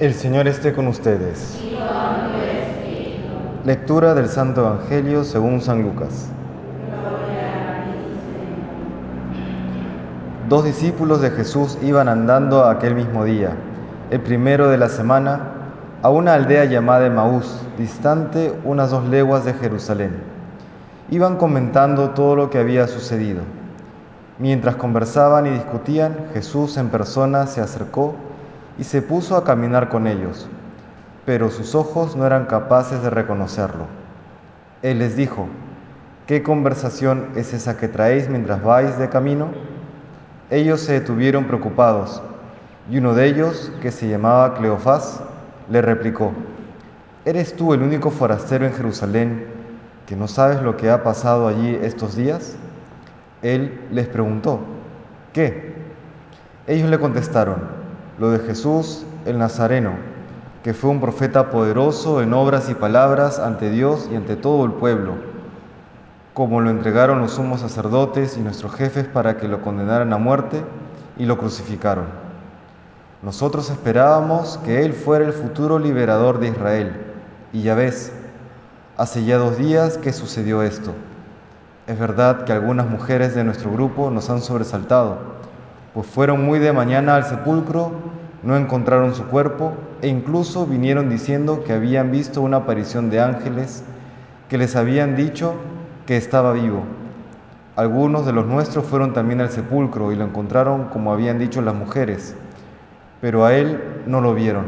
El Señor esté con ustedes. Lectura del Santo Evangelio según San Lucas. Dos discípulos de Jesús iban andando aquel mismo día, el primero de la semana, a una aldea llamada Maús, distante unas dos leguas de Jerusalén. Iban comentando todo lo que había sucedido. Mientras conversaban y discutían, Jesús en persona se acercó y se puso a caminar con ellos, pero sus ojos no eran capaces de reconocerlo. Él les dijo, ¿qué conversación es esa que traéis mientras vais de camino? Ellos se detuvieron preocupados, y uno de ellos, que se llamaba Cleofás, le replicó, ¿eres tú el único forastero en Jerusalén que no sabes lo que ha pasado allí estos días? Él les preguntó, ¿qué? Ellos le contestaron, lo de Jesús el Nazareno, que fue un profeta poderoso en obras y palabras ante Dios y ante todo el pueblo, como lo entregaron los sumos sacerdotes y nuestros jefes para que lo condenaran a muerte y lo crucificaron. Nosotros esperábamos que Él fuera el futuro liberador de Israel, y ya ves, hace ya dos días que sucedió esto. Es verdad que algunas mujeres de nuestro grupo nos han sobresaltado pues fueron muy de mañana al sepulcro, no encontraron su cuerpo e incluso vinieron diciendo que habían visto una aparición de ángeles que les habían dicho que estaba vivo. Algunos de los nuestros fueron también al sepulcro y lo encontraron como habían dicho las mujeres, pero a él no lo vieron.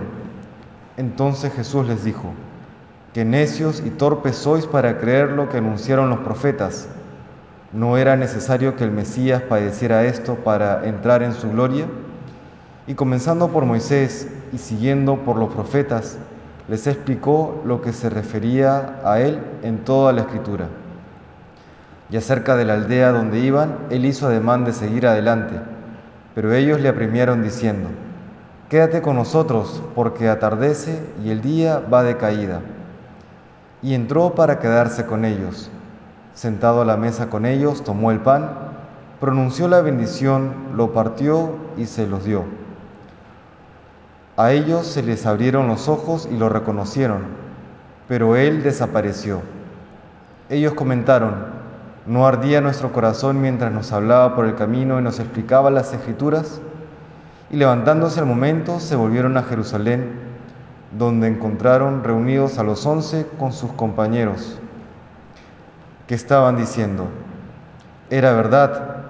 Entonces Jesús les dijo, que necios y torpes sois para creer lo que anunciaron los profetas. ¿No era necesario que el Mesías padeciera esto para entrar en su gloria? Y comenzando por Moisés y siguiendo por los profetas, les explicó lo que se refería a él en toda la escritura. Y acerca de la aldea donde iban, él hizo ademán de seguir adelante, pero ellos le apremiaron diciendo, Quédate con nosotros, porque atardece y el día va de caída. Y entró para quedarse con ellos. Sentado a la mesa con ellos, tomó el pan, pronunció la bendición, lo partió y se los dio. A ellos se les abrieron los ojos y lo reconocieron, pero él desapareció. Ellos comentaron, ¿no ardía nuestro corazón mientras nos hablaba por el camino y nos explicaba las escrituras? Y levantándose al momento, se volvieron a Jerusalén, donde encontraron reunidos a los once con sus compañeros que estaban diciendo, era verdad,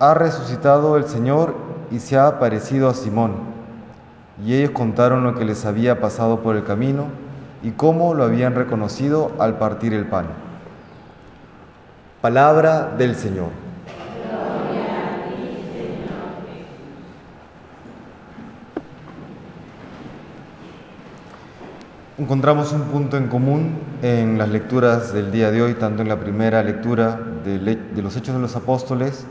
ha resucitado el Señor y se ha aparecido a Simón. Y ellos contaron lo que les había pasado por el camino y cómo lo habían reconocido al partir el pan. Palabra del Señor. Encontramos un punto en común en las lecturas del día de hoy, tanto en la primera lectura de, los Hechos de los Apóstoles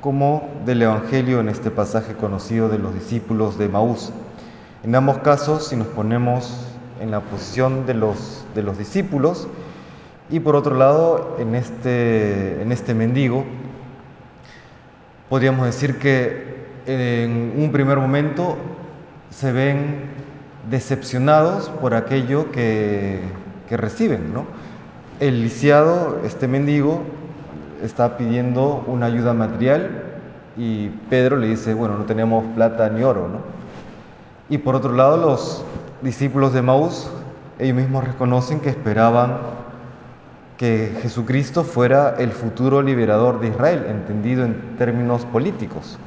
como del Evangelio en este pasaje conocido de los discípulos de Maús. En ambos casos, si nos ponemos en la posición de los, de los discípulos y por otro lado en este, en este mendigo, podríamos decir que en un primer momento se ven decepcionados por aquello que, reciben. ¿no? El lisiado, este mendigo, está pidiendo una ayuda material y Pedro le dice, bueno, no tenemos plata ni oro. ¿no? Y por otro lado, los discípulos de Maús, ellos mismos reconocen que esperaban que Jesucristo fuera el futuro liberador de Israel, entendido en términos políticos.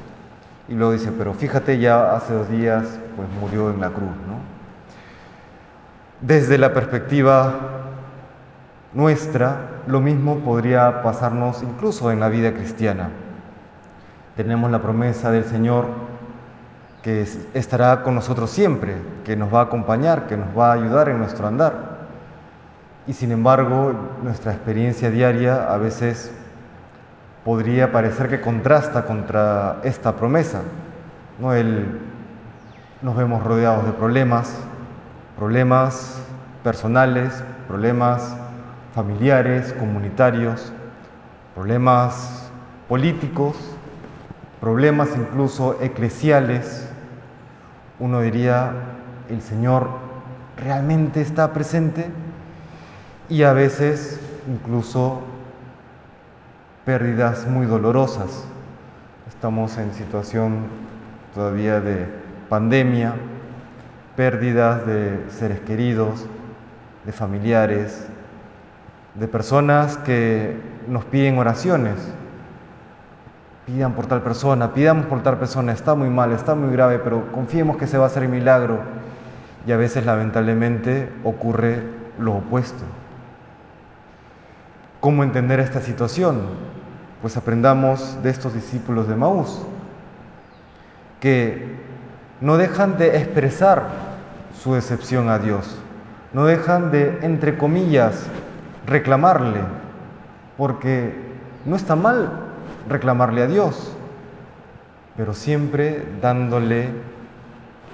Y luego dice, pero fíjate, ya hace dos días pues murió en la cruz, ¿no? Desde la perspectiva nuestra, lo mismo podría pasarnos incluso en la vida cristiana. Tenemos la promesa del Señor que estará con nosotros siempre, que nos va a acompañar, que nos va a ayudar en nuestro andar. Y sin embargo, nuestra experiencia diaria a veces podría parecer que contrasta contra esta promesa. ¿no? nos vemos rodeados de problemas, problemas personales, problemas familiares, comunitarios, problemas políticos, problemas incluso eclesiales. Uno diría, el Señor realmente está presente y a veces incluso pérdidas muy dolorosas. Estamos en situación todavía de pandemia, pérdidas de seres queridos, de familiares, de personas que nos piden oraciones. Pidan por tal persona, pidamos por tal persona, está muy mal, está muy grave, pero confiemos que se va a hacer el milagro. Y a veces lamentablemente ocurre lo opuesto. ¿Cómo entender esta situación? Pues aprendamos de estos discípulos de Maús, que no dejan de expresar su decepción a Dios, no dejan de, entre comillas, reclamarle, porque no está mal reclamarle a Dios, pero siempre dándole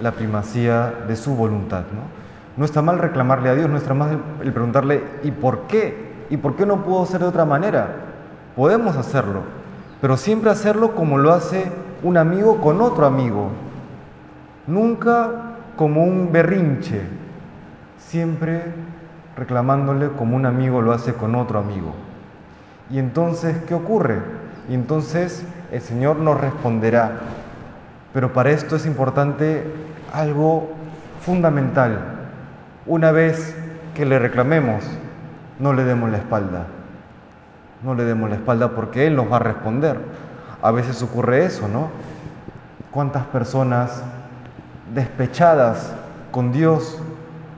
la primacía de su voluntad. ¿no? no está mal reclamarle a Dios, no está mal el preguntarle ¿y por qué? ¿Y por qué no puedo ser de otra manera? Podemos hacerlo, pero siempre hacerlo como lo hace un amigo con otro amigo. Nunca como un berrinche, siempre reclamándole como un amigo lo hace con otro amigo. Y entonces, ¿qué ocurre? Y entonces el Señor nos responderá. Pero para esto es importante algo fundamental. Una vez que le reclamemos, no le demos la espalda. No le demos la espalda porque Él nos va a responder. A veces ocurre eso, ¿no? ¿Cuántas personas despechadas con Dios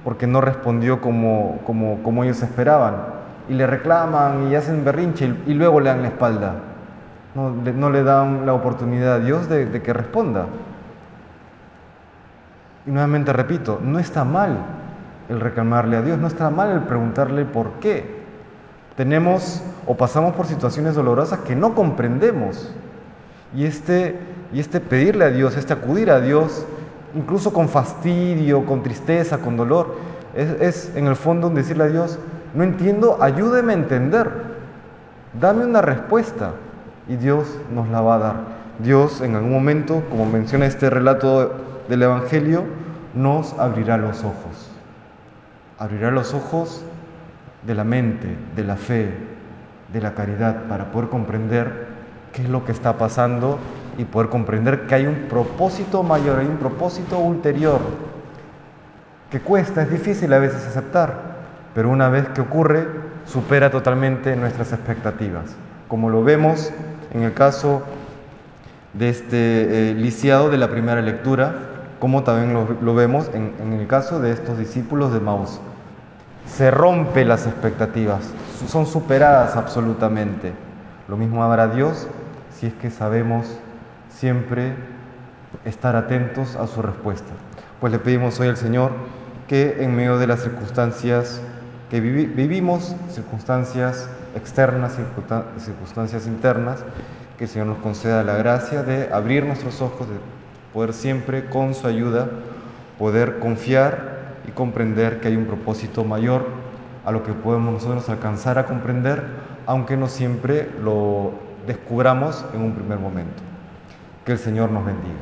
porque no respondió como, ellos esperaban? Y le reclaman y hacen berrinche y, luego le dan la espalda. No, le dan la oportunidad a Dios de, que responda. Y nuevamente repito, no está mal el reclamarle a Dios, no está mal el preguntarle por qué. Tenemos o pasamos por situaciones dolorosas que no comprendemos. Y este, y este pedirle a Dios, este acudir a Dios, incluso con fastidio, con tristeza, con dolor, es, en el fondo decirle a Dios, no entiendo, ayúdeme a entender, dame una respuesta. Y Dios nos la va a dar. Dios en algún momento, como menciona este relato del Evangelio, nos abrirá los ojos abrirá los ojos de la mente, de la fe, de la caridad, para poder comprender qué es lo que está pasando y poder comprender que hay un propósito mayor, hay un propósito ulterior, que cuesta, es difícil a veces aceptar, pero una vez que ocurre, supera totalmente nuestras expectativas, como lo vemos en el caso de este eh, lisiado de la primera lectura, como también lo, vemos en, el caso de estos discípulos de Maús. Se rompe las expectativas, son superadas absolutamente. Lo mismo habrá Dios si es que sabemos siempre estar atentos a su respuesta. Pues le pedimos hoy al Señor que en medio de las circunstancias que vivimos, circunstancias externas, circunstancias internas, que el Señor nos conceda la gracia de abrir nuestros ojos, de poder siempre con su ayuda poder confiar y comprender que hay un propósito mayor a lo que podemos nosotros alcanzar a comprender, aunque no siempre lo descubramos en un primer momento. Que el Señor nos bendiga.